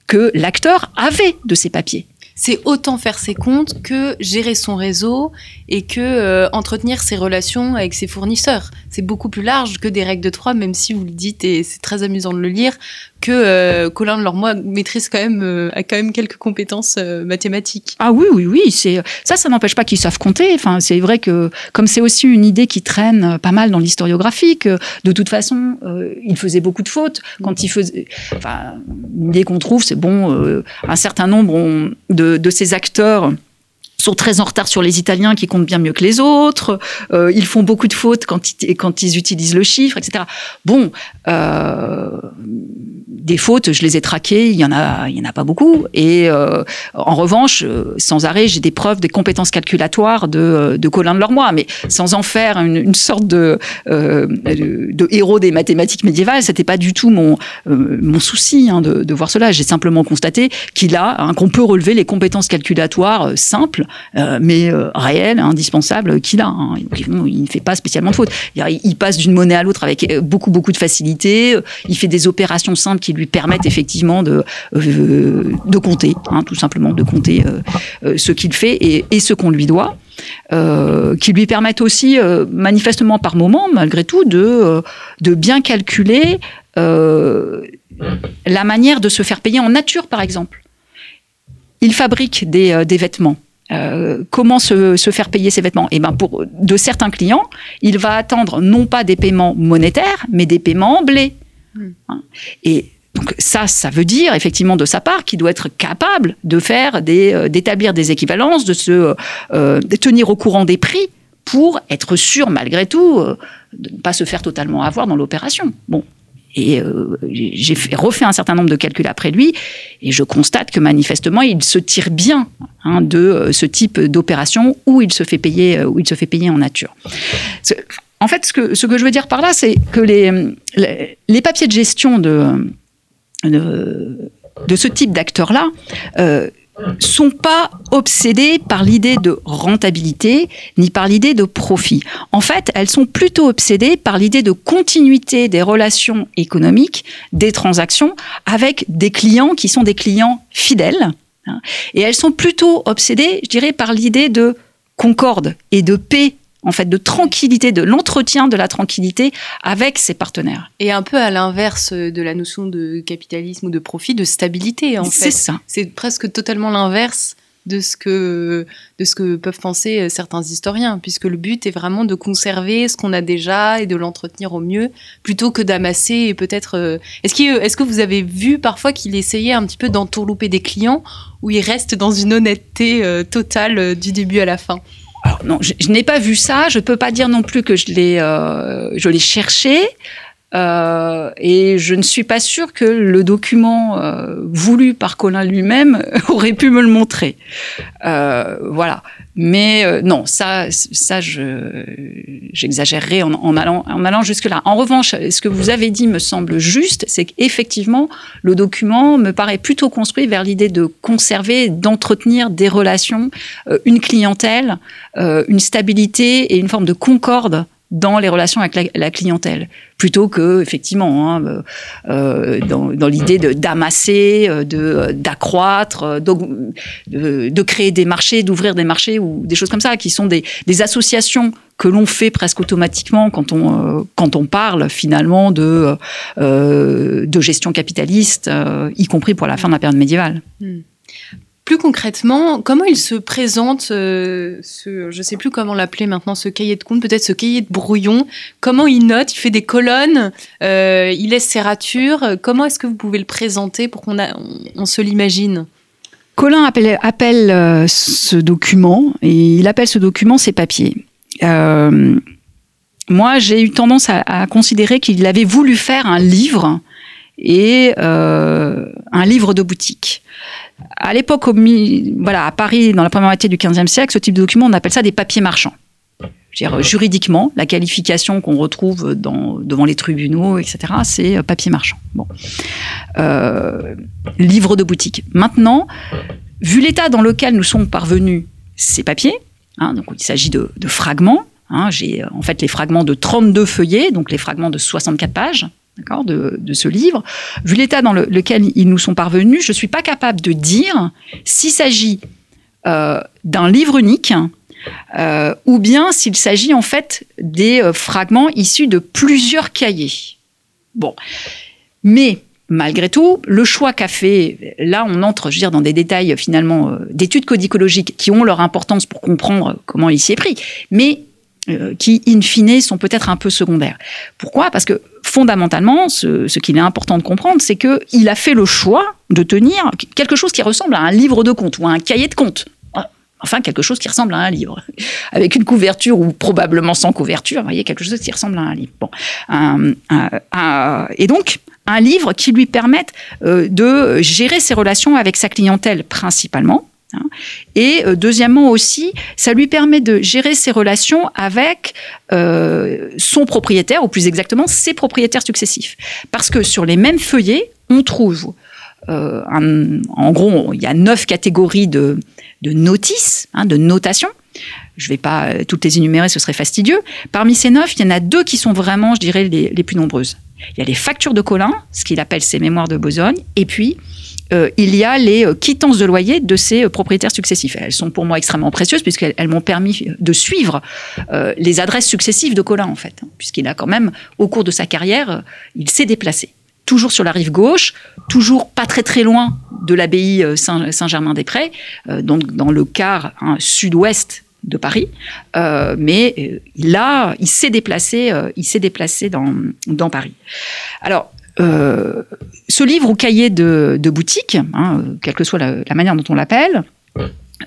que l'acteur avait de ces papiers c'est autant faire ses comptes que gérer son réseau et que euh, entretenir ses relations avec ses fournisseurs. C'est beaucoup plus large que des règles de trois, même si vous le dites et c'est très amusant de le lire, que euh, Colin de Lormois maîtrise quand même, euh, a quand même quelques compétences euh, mathématiques. Ah oui, oui, oui. C'est ça, ça n'empêche pas qu'ils savent compter. Enfin, c'est vrai que comme c'est aussi une idée qui traîne pas mal dans l'historiographie, que de toute façon, il faisait beaucoup de fautes quand il faisait. Enfin, une qu'on trouve, c'est bon, un certain nombre de, de ces acteurs sont très en retard sur les Italiens qui comptent bien mieux que les autres. Euh, ils font beaucoup de fautes quand ils, quand ils utilisent le chiffre, etc. Bon, euh, des fautes, je les ai traquées, il y en a, il y en a pas beaucoup. Et euh, en revanche, euh, sans arrêt, j'ai des preuves des compétences calculatoires de, de Colin de Lormois, mais sans en faire une, une sorte de, euh, de, héros des mathématiques médiévales. C'était pas du tout mon mon souci hein, de, de, voir cela. J'ai simplement constaté qu'il a, hein, qu'on peut relever les compétences calculatoires simples euh, mais euh, réel, indispensable qu'il a. Hein. Il ne fait pas spécialement de faute. Il passe d'une monnaie à l'autre avec euh, beaucoup beaucoup de facilité. Il fait des opérations simples qui lui permettent effectivement de de compter, hein, tout simplement de compter ce qu'il fait et, ce qu'on lui doit. Euh, qui lui permettent aussi, euh, manifestement par moment, malgré tout, de, euh, de bien calculer la manière de se faire payer en nature, par exemple. Il fabrique des, des vêtements. Euh, comment se, se, faire payer ses vêtements? Et eh ben pour de certains clients, il va attendre non pas des paiements monétaires, mais des paiements en blé. Hmm. Hein. Et donc ça, ça veut dire effectivement de sa part qu'il doit être capable de faire des, euh, d'établir des équivalences, de se euh, de tenir au courant des prix pour être sûr malgré tout euh, de ne pas se faire totalement avoir dans l'opération. Bon, et euh, j'ai refait un certain nombre de calculs après lui, et je constate que manifestement, il se tire bien hein, de euh, ce type d'opération où il se fait payer, euh, où il se fait payer en nature. En fait, ce que, ce que je veux dire par là, c'est que les, les, papiers de gestion de, de, de ce type d'acteurs-là euh, sont pas obsédées par l'idée de rentabilité ni par l'idée de profit. En fait, elles sont plutôt obsédées par l'idée de continuité des relations économiques, des transactions avec des clients qui sont des clients fidèles. Hein. Et elles sont plutôt obsédées, je dirais, par l'idée de concorde et de paix en fait, de tranquillité, de l'entretien de la tranquillité avec ses partenaires. Et un peu à l'inverse de la notion de capitalisme ou de profit, de stabilité, en fait. C'est ça. C'est presque totalement l'inverse de ce que de ce que peuvent penser certains historiens puisque le but est vraiment de conserver ce qu'on a déjà et de l'entretenir au mieux plutôt que d'amasser et peut-être euh, est-ce que est-ce que vous avez vu parfois qu'il essayait un petit peu d'entourlouper des clients où il reste dans une honnêteté euh, totale euh, du début à la fin? Alors non, je, n'ai pas vu ça. Je peux pas dire non plus que je l'ai, euh, je l'ai cherché. Euh, et je ne suis pas sûre que le document euh, voulu par Colin lui-même *laughs* aurait pu me le montrer. Euh, voilà. Mais euh, non, ça, ça, je, j'exagérerais en, en, allant, en allant jusque-là. En revanche, ce que vous avez dit me semble juste, c'est qu'effectivement, le document me paraît plutôt construit vers l'idée de conserver, d'entretenir des relations, euh, une clientèle, euh, une stabilité et une forme de concorde dans les relations avec la, clientèle, plutôt que effectivement hein, euh, euh dans, dans l'idée d'amasser, euh, de d'accroître, euh, de, de, créer des marchés, d'ouvrir des marchés ou des choses comme ça, qui sont des, des associations que l'on fait presque automatiquement quand on euh, quand on parle finalement de euh, de gestion capitaliste, y compris pour la fin de la période médiévale. Hmm. Plus concrètement, comment il se présente, euh, ce, je ne sais plus comment l'appeler maintenant, ce cahier de compte, peut-être ce cahier de brouillon Comment il note Il fait des colonnes euh, Il laisse ses ratures Comment est-ce que vous pouvez le présenter pour qu'on on, on se l'imagine? Colin appelle, appelle euh, ce document, et il appelle ce document ses papiers. Moi, j'ai eu tendance à, considérer qu'il avait voulu faire un livre et un livre de boutique. À l'époque, voilà, à Paris, dans la première moitié du XVe siècle, ce type de document, on appelle ça des papiers marchands. dire, juridiquement, la qualification qu'on retrouve dans, devant les tribunaux, etc., c'est euh, papier marchand. Bon. Euh, livre de boutique. Maintenant, vu l'état dans lequel nous sont parvenus ces papiers, hein, donc il s'agit de, de fragments, hein, j'ai en fait les fragments de 32 feuillets, donc les fragments de 64 pages, de, de, ce livre. Vu l'état dans le, lequel ils nous sont parvenus, je ne suis pas capable de dire s'il s'agit euh, d'un livre unique euh, ou bien s'il s'agit en fait des euh, fragments issus de plusieurs cahiers. Bon, mais malgré tout, le choix qu'a fait, là on entre, je veux dans des détails finalement d'études codicologiques qui ont leur importance pour comprendre comment il s'y est pris, mais qui, in fine, sont peut-être un peu secondaires. Pourquoi? Parce que fondamentalement, ce, qu'il est important de comprendre, c'est qu'il a fait le choix de tenir quelque chose qui ressemble à un livre de compte ou à un cahier de compte. Enfin, quelque chose qui ressemble à un livre, *laughs* avec une couverture ou probablement sans couverture. Vous voyez, quelque chose qui ressemble à un livre. Bon, un, un, un, et donc, un livre qui lui permette euh, de gérer ses relations avec sa clientèle principalement. Et euh, deuxièmement aussi, ça lui permet de gérer ses relations avec euh, son propriétaire, ou plus exactement ses propriétaires successifs. Parce que sur les mêmes feuillets, on trouve, euh, en gros, il y a neuf catégories de, notices, hein, de notation. Je ne vais pas toutes les énumérer, ce serait fastidieux. Parmi ces neuf, il y en a deux qui sont vraiment, je dirais, les, les plus nombreuses. Il y a les factures de Colin, ce qu'il appelle ses mémoires de besogne, et puis euh, il y a les euh, quittances de loyer de ces euh, propriétaires successifs. Elles sont pour moi extrêmement précieuses puisqu'elles elles, m'ont permis de suivre les adresses successives de Colin en fait, hein, puisqu'il a quand même au cours de sa carrière, il s'est déplacé. Toujours sur la rive gauche, toujours pas très très loin de l'abbaye Saint-Germain-des-Prés, donc dans le quart hein, sud-ouest de Paris, mais là, il s'est déplacé, il s'est déplacé dans, dans Paris. Alors, euh, ce livre ou cahier de, de boutique, hein, quelle que soit la, la manière dont on l'appelle,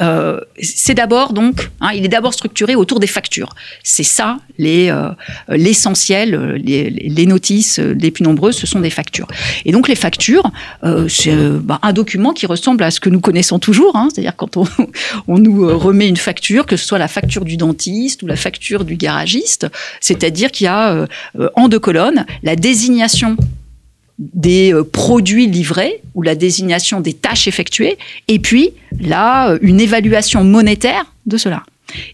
euh, c'est d'abord donc, hein, il est d'abord structuré autour des factures. C'est ça les euh, l'essentiel, les, les, notices les plus nombreuses, ce sont des factures. Et donc les factures, euh, c'est bah, un document qui ressemble à ce que nous connaissons toujours, hein, c'est-à-dire quand on, *laughs* on nous remet une facture, que ce soit la facture du dentiste ou la facture du garagiste, c'est-à-dire qu'il y a en deux colonnes la désignation des euh, produits livrés ou la désignation des tâches effectuées, et puis là, une évaluation monétaire de cela.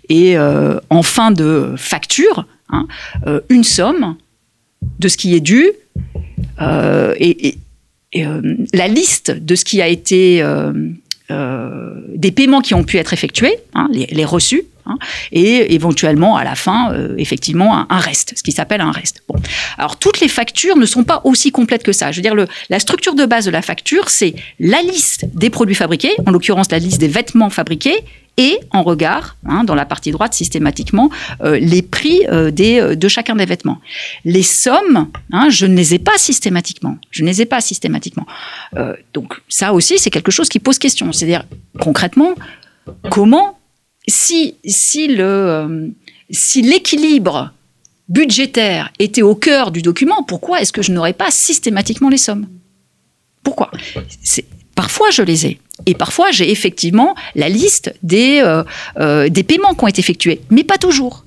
Et euh, en fin de facture, hein, euh, une somme de ce qui est dû euh, et, euh, la liste de ce qui a été euh, des paiements qui ont pu être effectués, hein, les reçus, Hein, et éventuellement à la fin, euh, effectivement, un, reste, ce qui s'appelle un reste. Bon. Alors toutes les factures ne sont pas aussi complètes que ça. Je veux dire, le, la structure de base de la facture, c'est la liste des produits fabriqués, en l'occurrence la liste des vêtements fabriqués, et en regard, hein, dans la partie droite systématiquement, euh, les prix euh, des, de chacun des vêtements. Les sommes, hein, je ne les ai pas systématiquement. Je ne les ai pas systématiquement. Donc ça aussi, c'est quelque chose qui pose question. C'est-à-dire, concrètement, comment si, si le, euh, si l'équilibre budgétaire était au cœur du document, pourquoi est-ce que je n'aurais pas systématiquement les sommes? Pourquoi? Parfois, je les ai. Et parfois, j'ai effectivement la liste des, euh, euh, des paiements qui ont été effectués, mais pas toujours.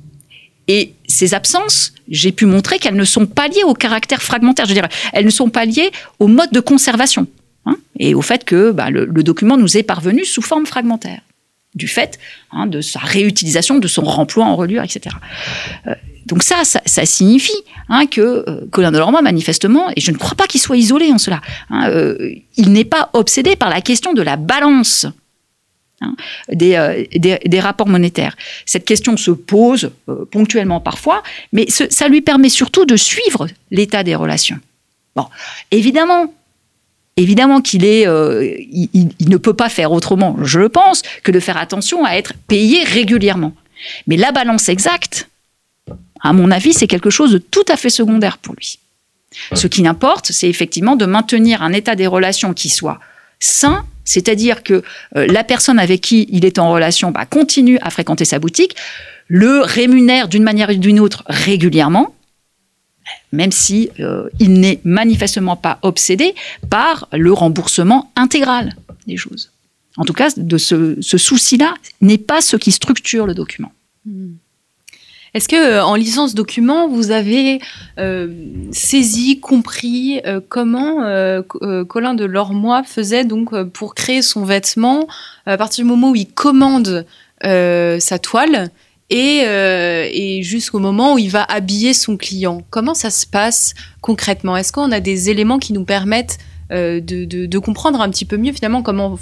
Et ces absences, j'ai pu montrer qu'elles ne sont pas liées au caractère fragmentaire. Je veux dire, elles ne sont pas liées au mode de conservation hein, et au fait que bah, le, le document nous est parvenu sous forme fragmentaire du fait hein, de sa réutilisation, de son remploi en reliure, etc. Euh, donc ça, ça, signifie hein, que euh, Colin Delormeau, manifestement, et je ne crois pas qu'il soit isolé en cela, hein, euh, il n'est pas obsédé par la question de la balance des, euh, des, des, rapports monétaires. Cette question se pose ponctuellement parfois, mais ça lui permet surtout de suivre l'état des relations. Bon, évidemment, Évidemment qu'il est, euh, il, il, ne peut pas faire autrement, je pense, que de faire attention à être payé régulièrement. Mais la balance exacte, à mon avis, c'est quelque chose de tout à fait secondaire pour lui. Ce qui n'importe, c'est effectivement de maintenir un état des relations qui soit sain, c'est-à-dire que euh, la personne avec qui il est en relation bah, continue à fréquenter sa boutique, le rémunère d'une manière ou d'une autre régulièrement, même si euh, il n'est manifestement pas obsédé par le remboursement intégral des choses. En tout cas, de ce, souci-là n'est pas ce qui structure le document. Mmh. Est-ce que euh, en lisant ce document, vous avez euh, saisi, compris comment Colin de Lormois faisait donc pour créer son vêtement à partir du moment où il commande sa toile et, et jusqu'au moment où il va habiller son client. Comment ça se passe concrètement? Est-ce qu'on a des éléments qui nous permettent de, de, de, comprendre un petit peu mieux finalement comment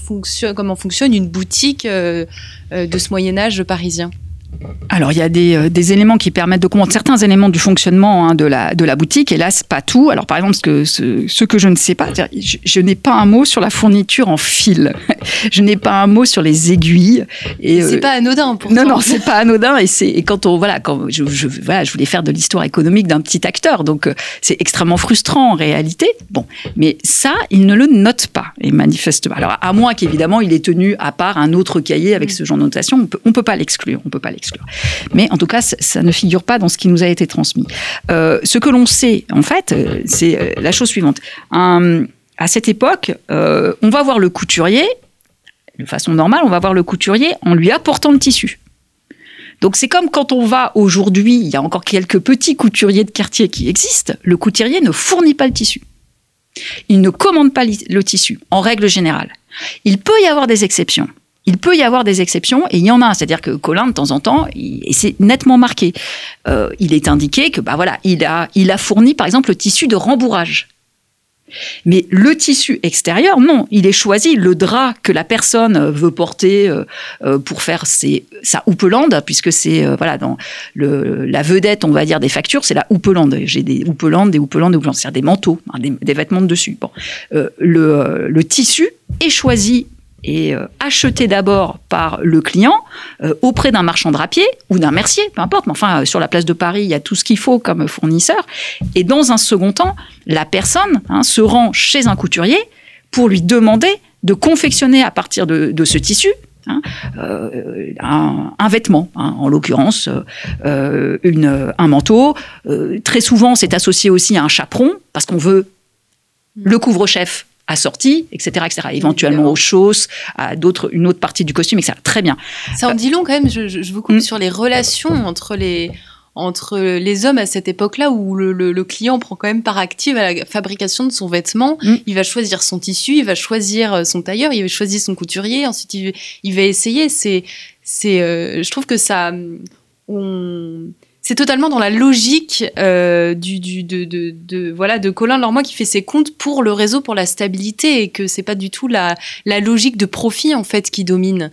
comment fonctionne une boutique de ce Moyen Âge parisien? Alors, il y a des, euh, des, éléments qui permettent de comprendre certains éléments du fonctionnement hein, de, la, de la boutique. Hélas, pas tout. Alors, par exemple, ce que, ce, ce que je ne sais pas, je, je n'ai pas un mot sur la fourniture en fil. *laughs* je n'ai pas un mot sur les aiguilles. Et c'est euh, pas anodin pour Non, non, c'est pas anodin. Et c'est et quand on voilà, quand je, je, voilà, je voulais faire de l'histoire économique d'un petit acteur, donc euh, c'est extrêmement frustrant en réalité. Bon, mais ça, il ne le note pas et manifestement. Alors, à moins qu'évidemment, il ait tenu à part un autre cahier avec mm. ce genre de notation, on peut, on peut pas l'exclure. On peut pas l'exclure. Mais en tout cas, ça ne figure pas dans ce qui nous a été transmis. Euh, ce que l'on sait, en fait, euh, c'est euh, la chose suivante. à cette époque, on va voir le couturier, de façon normale, on va voir le couturier en lui apportant le tissu. Donc c'est comme quand on va aujourd'hui, il y a encore quelques petits couturiers de quartier qui existent, le couturier ne fournit pas le tissu. Il ne commande pas le tissu, en règle générale. Il peut y avoir des exceptions. Il peut y avoir des exceptions et il y en a. C'est-à-dire que Colin, de temps en temps, et c'est nettement marqué, euh, il est indiqué que bah voilà, il a, il a fourni par exemple le tissu de rembourrage. Mais le tissu extérieur, non, il est choisi le drap que la personne veut porter euh, euh, pour faire sa houppelande, puisque c'est voilà dans le, la vedette, on va dire des factures, c'est la houppelande. J'ai des houppelandes, des houppelandes, des houppelandes, c'est-à-dire des manteaux, hein, des, vêtements de dessus. Bon, le tissu est choisi est euh, acheté d'abord par le client euh, auprès d'un marchand drapier ou d'un mercier, peu importe. Mais enfin, euh, sur la place de Paris, il y a tout ce qu'il faut comme fournisseur. Et dans un second temps, la personne hein, se rend chez un couturier pour lui demander de confectionner à partir de, ce tissu hein, un, vêtement, hein, en l'occurrence un manteau. très souvent, c'est associé aussi à un chaperon parce qu'on veut le couvre-chef assorti, etc., etc. Éventuellement aux chausses, à d'autres, une autre partie du costume, etc. Très bien. Ça en dit long quand même. Je, vous coupe mm. sur les relations entre les entre les hommes à cette époque-là où le, client prend quand même part active à la fabrication de son vêtement. Mm. Il va choisir son tissu, il va choisir euh, son tailleur, il va choisir son couturier, ensuite il, va essayer. C'est, c'est, euh, je trouve que ça, on, c'est totalement dans la logique euh, du, du de, de, de, voilà de Colin Lormois qui fait ses comptes pour le réseau pour la stabilité et que c'est pas du tout la, la logique de profit en fait qui domine.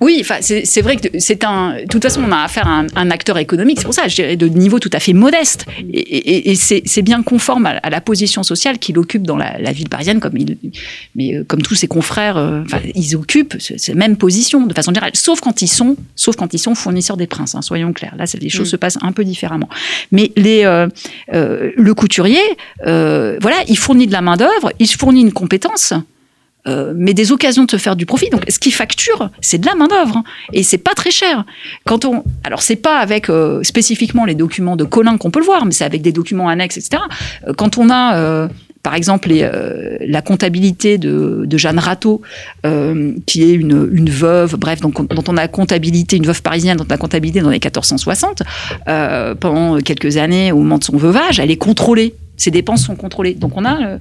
Oui, enfin, c'est vrai que c'est un. De toute façon, on a affaire à un, acteur économique. C'est pour ça, je dirais, de niveau tout à fait modeste. Et, c'est bien conforme à, la position sociale qu'il occupe dans la, ville parisienne, comme il, mais euh, comme tous ses confrères. Euh, enfin, ils occupent cette même position de façon générale, sauf quand ils sont, sauf quand ils sont fournisseurs des princes. Hein, soyons clairs. Là, les choses mm. se passent un peu différemment. Mais les, euh, le couturier, voilà, il fournit de la main d'œuvre, il fournit une compétence. Euh, mais des occasions de se faire du profit. Donc, ce qui facture, c'est de la main d'œuvre, hein. et c'est pas très cher. Quand on, alors c'est pas avec euh, spécifiquement les documents de Colin qu'on peut le voir, mais c'est avec des documents annexes, etc. Euh, quand on a par exemple, la comptabilité de, Jeanne Rateau, qui est une, une, veuve, bref, donc, dont on a comptabilité, une veuve parisienne dont on a comptabilité dans les 1460, pendant quelques années, au moment de son veuvage, elle est contrôlée ces dépenses sont contrôlées. Donc on a euh,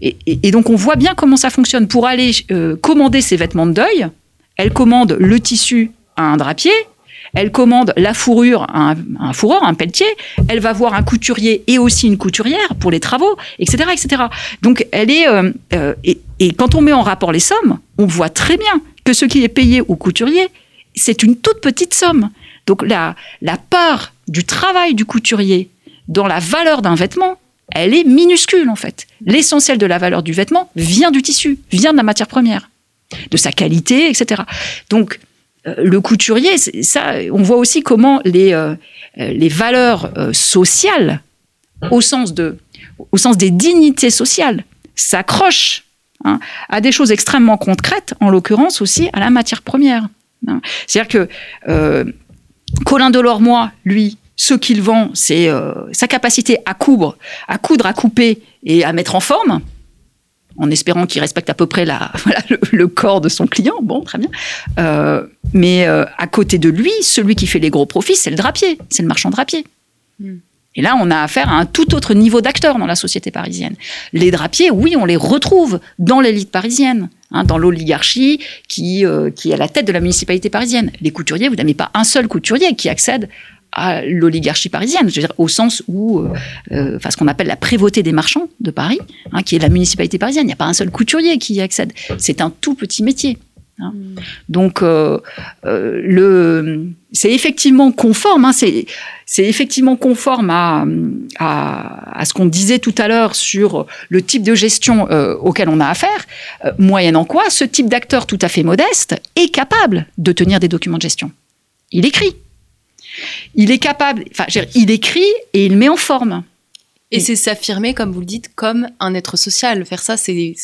et, donc on voit bien comment ça fonctionne. Pour aller euh, commander ses vêtements de deuil, elle commande le tissu à un drapier, elle commande la fourrure à un, fourreur, un pelletier, elle va voir un couturier et aussi une couturière pour les travaux, etc., etc. Donc elle est euh, et, quand on met en rapport les sommes, on voit très bien que ce qui est payé au couturier, c'est une toute petite somme. Donc la, la part du travail du couturier dans la valeur d'un vêtement, elle est minuscule en fait. L'essentiel de la valeur du vêtement vient du tissu, vient de la matière première, de sa qualité, etc. Donc euh, le couturier, ça, on voit aussi comment les, euh, les valeurs euh, sociales, au sens, de, au sens des dignités sociales, s'accrochent hein, à des choses extrêmement concrètes, en l'occurrence aussi à la matière première. Hein. C'est-à-dire que Colin Delormois, lui, ce qu'il vend, c'est euh, sa capacité à coudre, à coudre, à couper et à mettre en forme. en espérant qu'il respecte à peu près la, *laughs* voilà, le, corps de son client. Bon, très bien. Euh, mais euh, à côté de lui, celui qui fait les gros profits, c'est le drapier, c'est le marchand drapier. Hmm. Et là, on a affaire à un tout autre niveau d'acteurs dans la société parisienne. Les drapiers, oui, on les retrouve dans l'élite parisienne, hein, dans l'oligarchie qui, qui est à la tête de la municipalité parisienne. Les couturiers, vous n'avez pas un seul couturier qui accède à l'oligarchie parisienne, je veux dire, au sens où, euh, euh, enfin, ce qu'on appelle la prévôté des marchands de Paris, hein, qui est la municipalité parisienne. Il n'y a pas un seul couturier qui y accède. C'est un tout petit métier. Hein. Hmm. Donc, euh, le, c'est effectivement conforme. Hein, c'est, c'est effectivement conforme à, à, à ce qu'on disait tout à l'heure sur le type de gestion auquel on a affaire. moyennant quoi, ce type d'acteur tout à fait modeste est capable de tenir des documents de gestion. Il écrit. Il est capable, enfin, il écrit et il met en forme. Et, c'est s'affirmer, comme vous le dites, comme un être social. Faire ça, c'est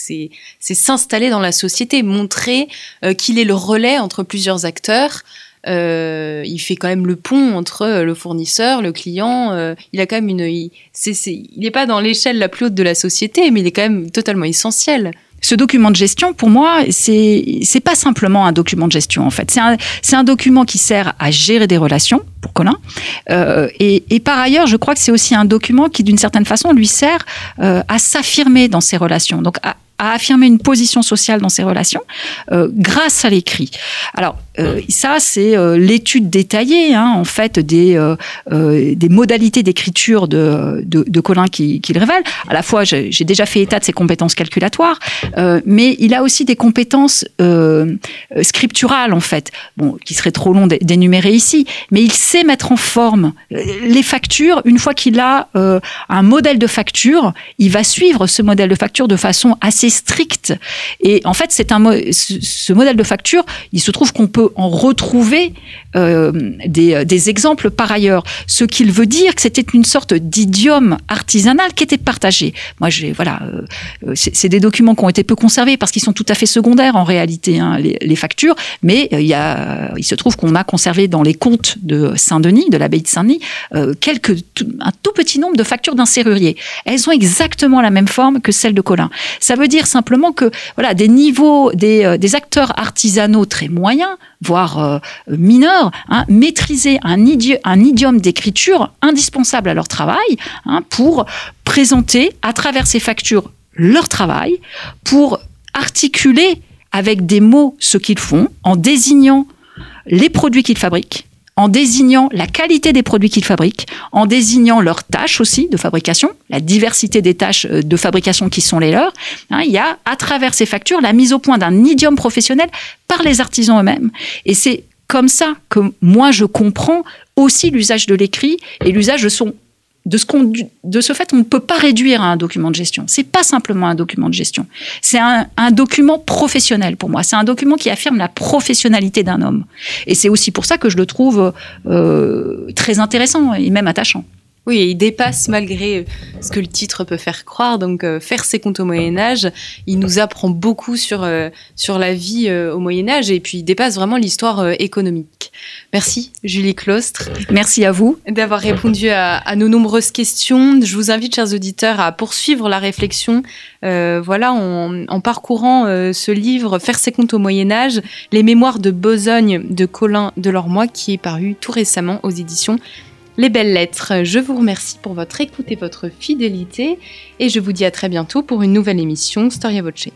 s'installer dans la société, montrer euh, qu'il est le relais entre plusieurs acteurs. Euh, il fait quand même le pont entre le fournisseur, le client. Euh, il a quand même une. Il n'est pas dans l'échelle la plus haute de la société, mais il est quand même totalement essentiel ce document de gestion, pour moi, c'est c'est pas simplement un document de gestion en fait. C'est un un document qui sert à gérer des relations pour Colin. Euh, et, et, par ailleurs, je crois que c'est aussi un document qui, d'une certaine façon, lui sert euh, à s'affirmer dans ses relations. Donc à, à affirmer une position sociale dans ses relations euh, grâce à l'écrit. Alors euh, ça, c'est euh, l'étude détaillée hein, en fait des des modalités d'écriture de, de, de Colin qui, qui, le révèle. À la fois, j'ai déjà fait état de ses compétences calculatoires, mais il a aussi des compétences scripturales en fait, bon, qui serait trop long d'énumérer ici. Mais il sait mettre en forme les factures. Une fois qu'il a un modèle de facture, il va suivre ce modèle de facture de façon assez strict. Et en fait, c'est un ce modèle de facture, il se trouve qu'on peut en retrouver euh, des, des, exemples par ailleurs. Ce qu'il veut dire, que c'était une sorte d'idiome artisanal qui était partagé. Moi, j'ai voilà, euh, c'est des documents qui ont été peu conservés parce qu'ils sont tout à fait secondaires en réalité, hein, les, factures. Mais euh, il y a, il se trouve qu'on a conservé dans les comptes de Saint-Denis, de l'abbaye de Saint-Denis, euh, quelques un tout petit nombre de factures d'un serrurier. Elles ont exactement la même forme que celles de Colin. Ça veut dire simplement que voilà des niveaux, des, euh, acteurs artisanaux très moyens, voire euh, mineurs, hein, maîtriser un, un idiome d'écriture indispensable à leur travail hein, pour présenter à travers ces factures leur travail, pour articuler avec des mots ce qu'ils font en désignant les produits qu'ils fabriquent, en désignant la qualité des produits qu'ils fabriquent, en désignant leurs tâches aussi de fabrication, la diversité des tâches euh, de fabrication qui sont les leurs. Hein, il y a à travers ces factures la mise au point d'un idiome professionnel par les artisans eux-mêmes. Et c'est comme ça que moi je comprends aussi l'usage de l'écrit et l'usage de son de ce, qu'on, de ce fait, on ne peut pas réduire à un document de gestion. C'est pas simplement un document de gestion. C'est un, document professionnel pour moi. C'est un document qui affirme la professionnalité d'un homme. Et c'est aussi pour ça que je le trouve euh, très intéressant et même attachant. Oui, il dépasse malgré ce que le titre peut faire croire. Donc, euh, faire ses comptes au Moyen Âge, il nous apprend beaucoup sur euh, sur la vie euh, au Moyen Âge et puis il dépasse vraiment l'histoire euh, économique. Merci, Julie Claustre. Merci à vous d'avoir répondu à, à, nos nombreuses questions. Je vous invite, chers auditeurs, à poursuivre la réflexion. voilà, en, en parcourant ce livre, faire ses comptes au Moyen Âge, les mémoires de Besogne de Colin Delormois, qui est paru tout récemment aux éditions les belles lettres. Je vous remercie pour votre écoute et votre fidélité et je vous dis à très bientôt pour une nouvelle émission Storia Voce.